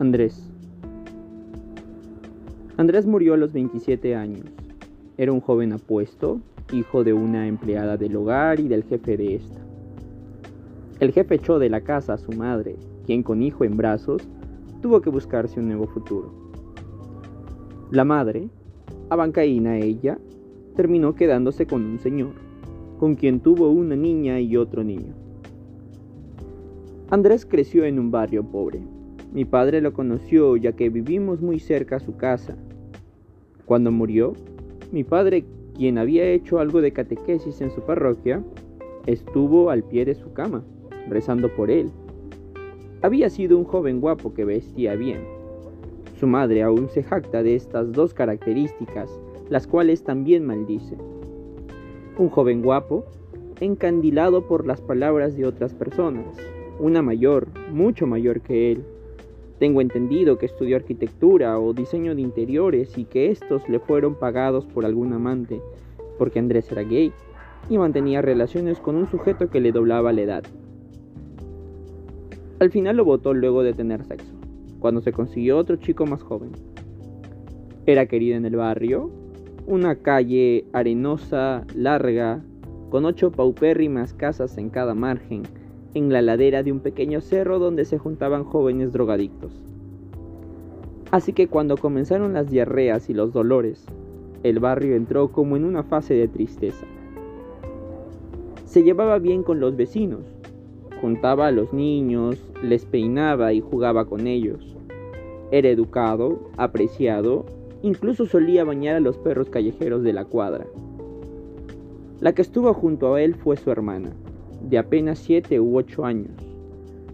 Andrés. Andrés murió a los 27 años. Era un joven apuesto, hijo de una empleada del hogar y del jefe de esta. El jefe echó de la casa a su madre, quien con hijo en brazos tuvo que buscarse un nuevo futuro. La madre, abancaína ella, terminó quedándose con un señor, con quien tuvo una niña y otro niño. Andrés creció en un barrio pobre, mi padre lo conoció ya que vivimos muy cerca a su casa. Cuando murió, mi padre, quien había hecho algo de catequesis en su parroquia, estuvo al pie de su cama, rezando por él. Había sido un joven guapo que vestía bien. Su madre aún se jacta de estas dos características, las cuales también maldice. Un joven guapo, encandilado por las palabras de otras personas, una mayor, mucho mayor que él, tengo entendido que estudió arquitectura o diseño de interiores y que estos le fueron pagados por algún amante, porque Andrés era gay y mantenía relaciones con un sujeto que le doblaba la edad. Al final lo votó luego de tener sexo, cuando se consiguió otro chico más joven. Era querido en el barrio, una calle arenosa, larga, con ocho paupérrimas casas en cada margen, en la ladera de un pequeño cerro donde se juntaban jóvenes drogadictos. Así que cuando comenzaron las diarreas y los dolores, el barrio entró como en una fase de tristeza. Se llevaba bien con los vecinos, juntaba a los niños, les peinaba y jugaba con ellos. Era educado, apreciado, incluso solía bañar a los perros callejeros de la cuadra. La que estuvo junto a él fue su hermana, de apenas siete u ocho años,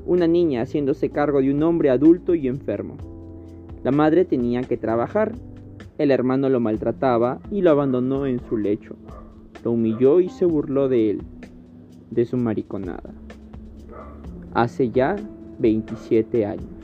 una niña haciéndose cargo de un hombre adulto y enfermo. La madre tenía que trabajar, el hermano lo maltrataba y lo abandonó en su lecho, lo humilló y se burló de él, de su mariconada. Hace ya 27 años.